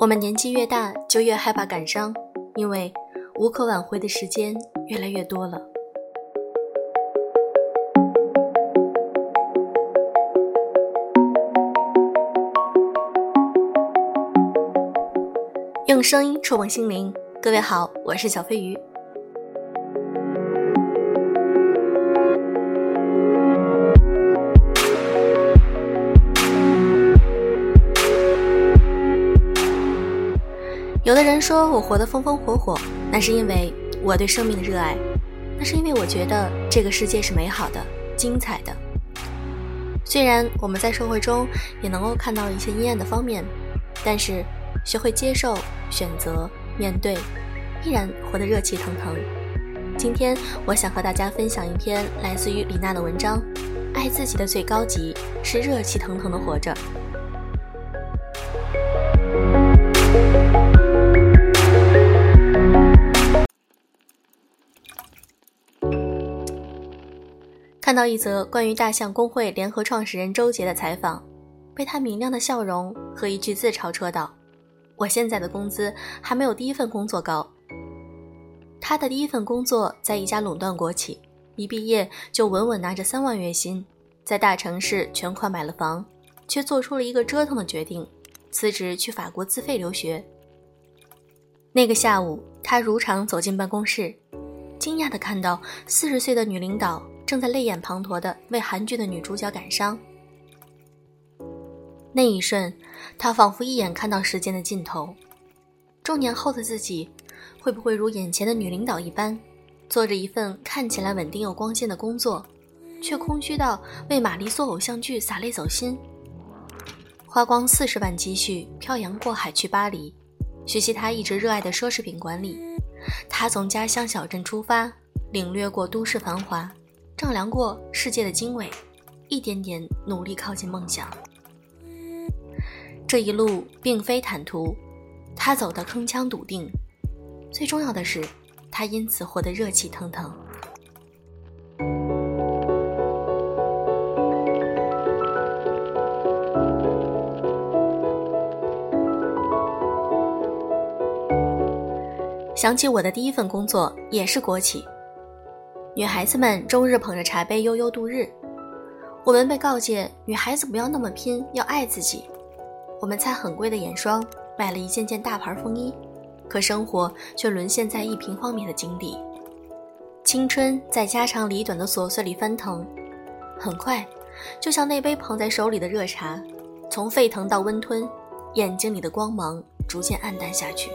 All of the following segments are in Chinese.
我们年纪越大，就越害怕感伤，因为无可挽回的时间越来越多了。用声音触碰心灵，各位好，我是小飞鱼。有的人说我活得风风火火，那是因为我对生命的热爱，那是因为我觉得这个世界是美好的、精彩的。虽然我们在社会中也能够看到一些阴暗的方面，但是学会接受、选择、面对，依然活得热气腾腾。今天我想和大家分享一篇来自于李娜的文章：爱自己的最高级是热气腾腾的活着。看到一则关于大象公会联合创始人周杰的采访，被他明亮的笑容和一句自嘲戳到。我现在的工资还没有第一份工作高。他的第一份工作在一家垄断国企，一毕业就稳稳拿着三万月薪，在大城市全款买了房，却做出了一个折腾的决定，辞职去法国自费留学。那个下午，他如常走进办公室，惊讶地看到四十岁的女领导。正在泪眼滂沱地为韩剧的女主角感伤。那一瞬，他仿佛一眼看到时间的尽头。中年后的自己，会不会如眼前的女领导一般，做着一份看起来稳定又光鲜的工作，却空虚到为玛丽苏偶像剧洒泪走心？花光四十万积蓄，漂洋过海去巴黎，学习他一直热爱的奢侈品管理。他从家乡小镇出发，领略过都市繁华。丈量过世界的经纬，一点点努力靠近梦想。这一路并非坦途，他走得铿锵笃定。最重要的是，他因此活得热气腾腾。想起我的第一份工作，也是国企。女孩子们终日捧着茶杯悠悠度日，我们被告诫女孩子不要那么拼，要爱自己。我们擦很贵的眼霜，买了一件件大牌风衣，可生活却沦陷在一平方米的井底。青春在家长里短的琐碎里翻腾，很快，就像那杯捧在手里的热茶，从沸腾到温吞，眼睛里的光芒逐渐暗淡下去。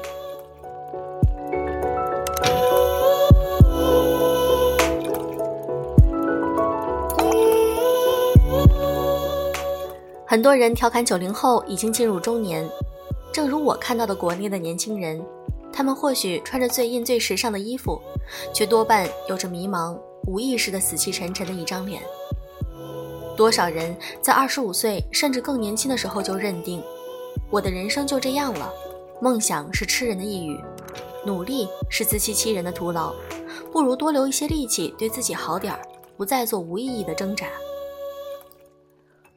很多人调侃九零后已经进入中年，正如我看到的国内的年轻人，他们或许穿着最硬最时尚的衣服，却多半有着迷茫、无意识的死气沉沉的一张脸。多少人在二十五岁甚至更年轻的时候就认定，我的人生就这样了，梦想是吃人的一语，努力是自欺欺人的徒劳，不如多留一些力气对自己好点儿，不再做无意义的挣扎。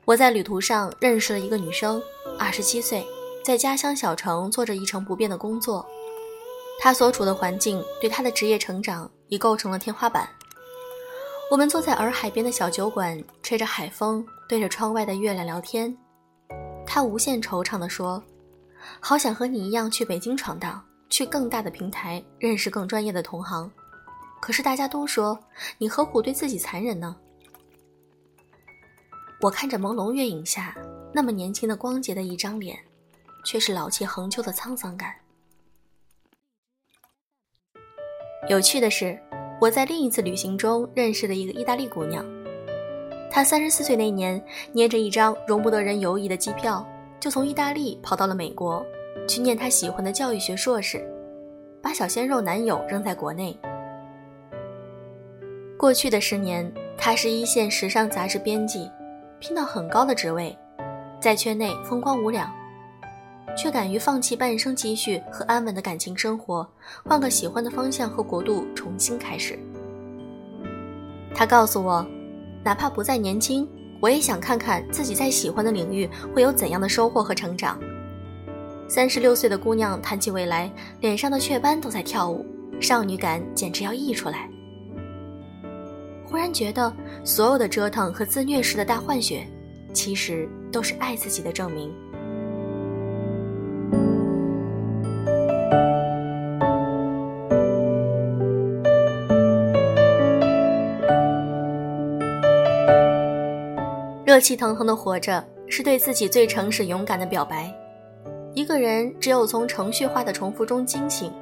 我在旅途上认识了一个女生，二十七岁，在家乡小城做着一成不变的工作。她所处的环境对她的职业成长已构成了天花板。我们坐在洱海边的小酒馆，吹着海风，对着窗外的月亮聊天。她无限惆怅地说：“好想和你一样去北京闯荡，去更大的平台认识更专业的同行。可是大家都说，你何苦对自己残忍呢？”我看着朦胧月影下那么年轻的光洁的一张脸，却是老气横秋的沧桑感。有趣的是，我在另一次旅行中认识了一个意大利姑娘，她三十四岁那年，捏着一张容不得人犹疑的机票，就从意大利跑到了美国，去念她喜欢的教育学硕士，把小鲜肉男友扔在国内。过去的十年，她是一线时尚杂志编辑。拼到很高的职位，在圈内风光无两，却敢于放弃半生积蓄和安稳的感情生活，换个喜欢的方向和国度重新开始。他告诉我，哪怕不再年轻，我也想看看自己在喜欢的领域会有怎样的收获和成长。三十六岁的姑娘谈起未来，脸上的雀斑都在跳舞，少女感简直要溢出来。忽然觉得，所有的折腾和自虐式的大换血，其实都是爱自己的证明。热气腾腾的活着，是对自己最诚实、勇敢的表白。一个人只有从程序化的重复中惊醒，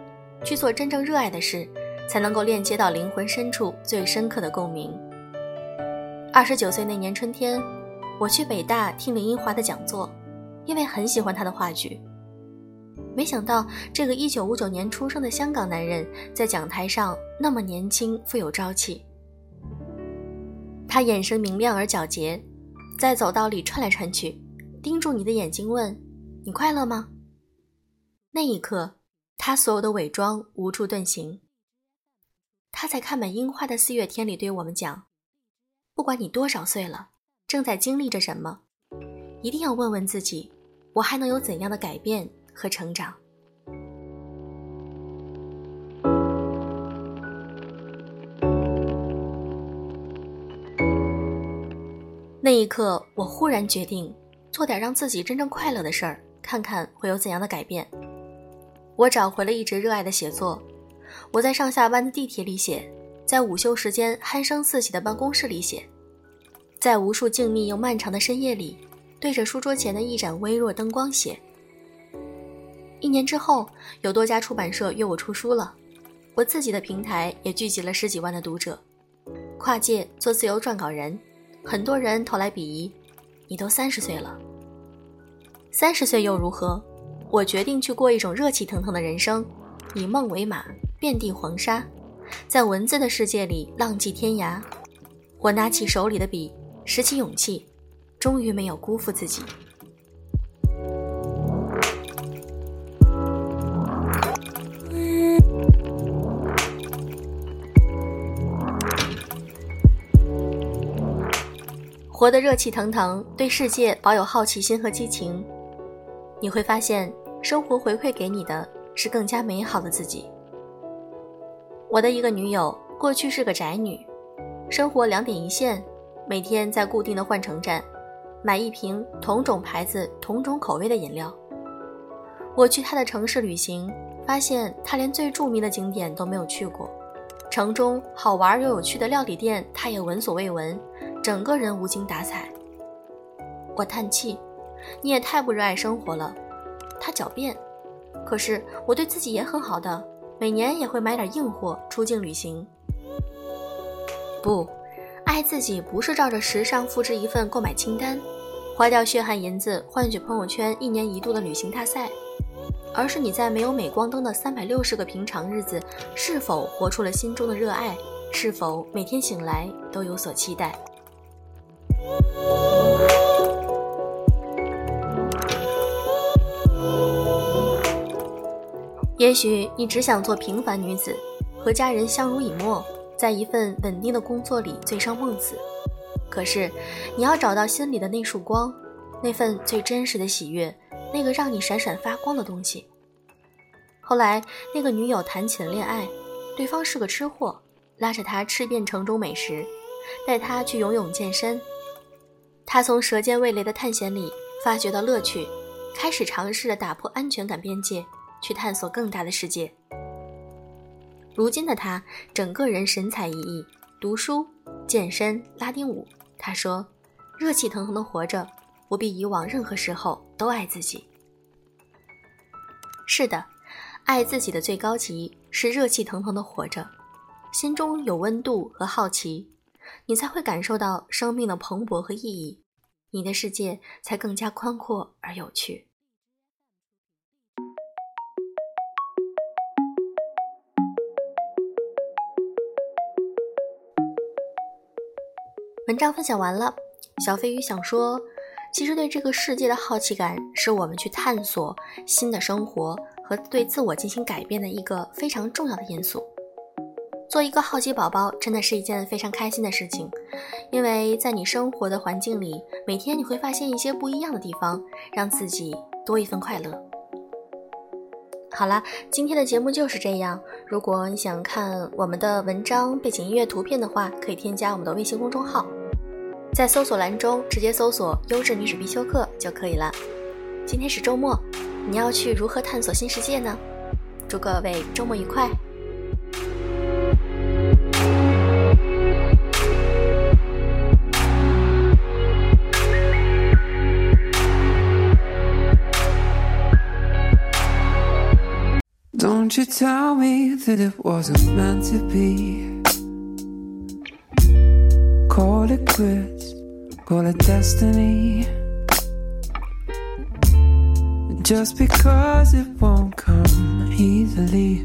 去做真正热爱的事，才能够链接到灵魂深处最深刻的共鸣。二十九岁那年春天，我去北大听林英华的讲座，因为很喜欢他的话剧。没想到，这个一九五九年出生的香港男人，在讲台上那么年轻、富有朝气。他眼神明亮而皎洁。在走道里串来串去，盯住你的眼睛问：“你快乐吗？”那一刻，他所有的伪装无处遁形。他在看满樱花的四月天里对我们讲：“不管你多少岁了，正在经历着什么，一定要问问自己，我还能有怎样的改变和成长。”那一刻，我忽然决定做点让自己真正快乐的事儿，看看会有怎样的改变。我找回了一直热爱的写作。我在上下班的地铁里写，在午休时间鼾声四起的办公室里写，在无数静谧又漫长的深夜里，对着书桌前的一盏微弱灯光写。一年之后，有多家出版社约我出书了，我自己的平台也聚集了十几万的读者，跨界做自由撰稿人。很多人投来鄙夷，你都三十岁了，三十岁又如何？我决定去过一种热气腾腾的人生，以梦为马，遍地黄沙，在文字的世界里浪迹天涯。我拿起手里的笔，拾起勇气，终于没有辜负自己。活得热气腾腾，对世界保有好奇心和激情，你会发现生活回馈给你的是更加美好的自己。我的一个女友过去是个宅女，生活两点一线，每天在固定的换乘站买一瓶同种牌子、同种口味的饮料。我去她的城市旅行，发现她连最著名的景点都没有去过，城中好玩又有趣的料理店，她也闻所未闻。整个人无精打采。我叹气：“你也太不热爱生活了。”他狡辩：“可是我对自己也很好的，每年也会买点硬货出境旅行。”不，爱自己不是照着时尚复制一份购买清单，花掉血汗银子换取朋友圈一年一度的旅行大赛，而是你在没有镁光灯的三百六十个平常日子，是否活出了心中的热爱？是否每天醒来都有所期待？也许你只想做平凡女子，和家人相濡以沫，在一份稳定的工作里醉生梦死。可是，你要找到心里的那束光，那份最真实的喜悦，那个让你闪闪发光的东西。后来，那个女友谈起了恋爱，对方是个吃货，拉着他吃遍城中美食，带他去游泳健身。他从舌尖味蕾的探险里发掘到乐趣，开始尝试着打破安全感边界，去探索更大的世界。如今的他，整个人神采奕奕，读书、健身、拉丁舞。他说：“热气腾腾的活着，我比以往任何时候都爱自己。”是的，爱自己的最高级是热气腾腾的活着，心中有温度和好奇。你才会感受到生命的蓬勃和意义，你的世界才更加宽阔而有趣。文章分享完了，小飞鱼想说，其实对这个世界的好奇感，是我们去探索新的生活和对自我进行改变的一个非常重要的因素。做一个好奇宝宝真的是一件非常开心的事情，因为在你生活的环境里，每天你会发现一些不一样的地方，让自己多一份快乐。好啦，今天的节目就是这样。如果你想看我们的文章、背景音乐、图片的话，可以添加我们的微信公众号，在搜索栏中直接搜索“优质女子必修课”就可以了。今天是周末，你要去如何探索新世界呢？祝各位周末愉快！Don't you tell me that it wasn't meant to be. Call it quits, call it destiny. Just because it won't come easily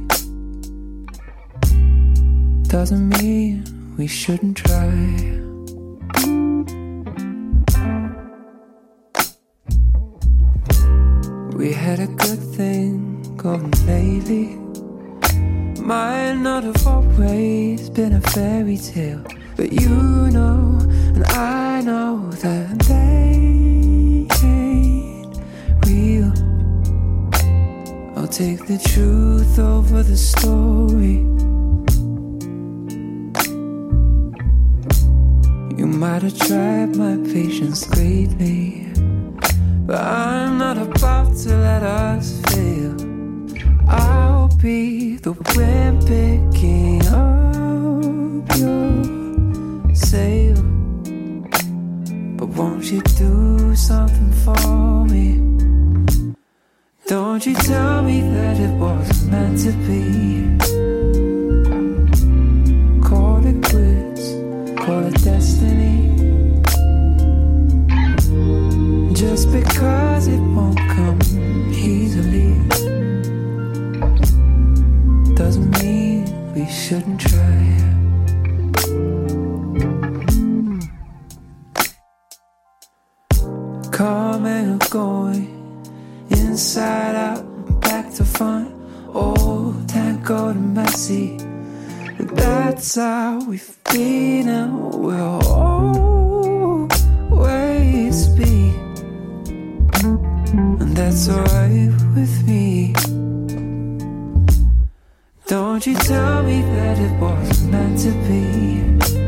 doesn't mean we shouldn't try. We had a good thing going lately. Might not have always been a fairy tale, but you know, and I know that they ain't real. I'll take the truth over the story. You might have tried my patience greatly, but I'm not about to let us fail. I'll be the wind picking up your But won't you do something for me? Don't you tell me that it wasn't meant to be. Inside out, back to front, oh, old tango and messy. That's how we've been and we'll always be. And that's alright with me. Don't you tell me that it wasn't meant to be.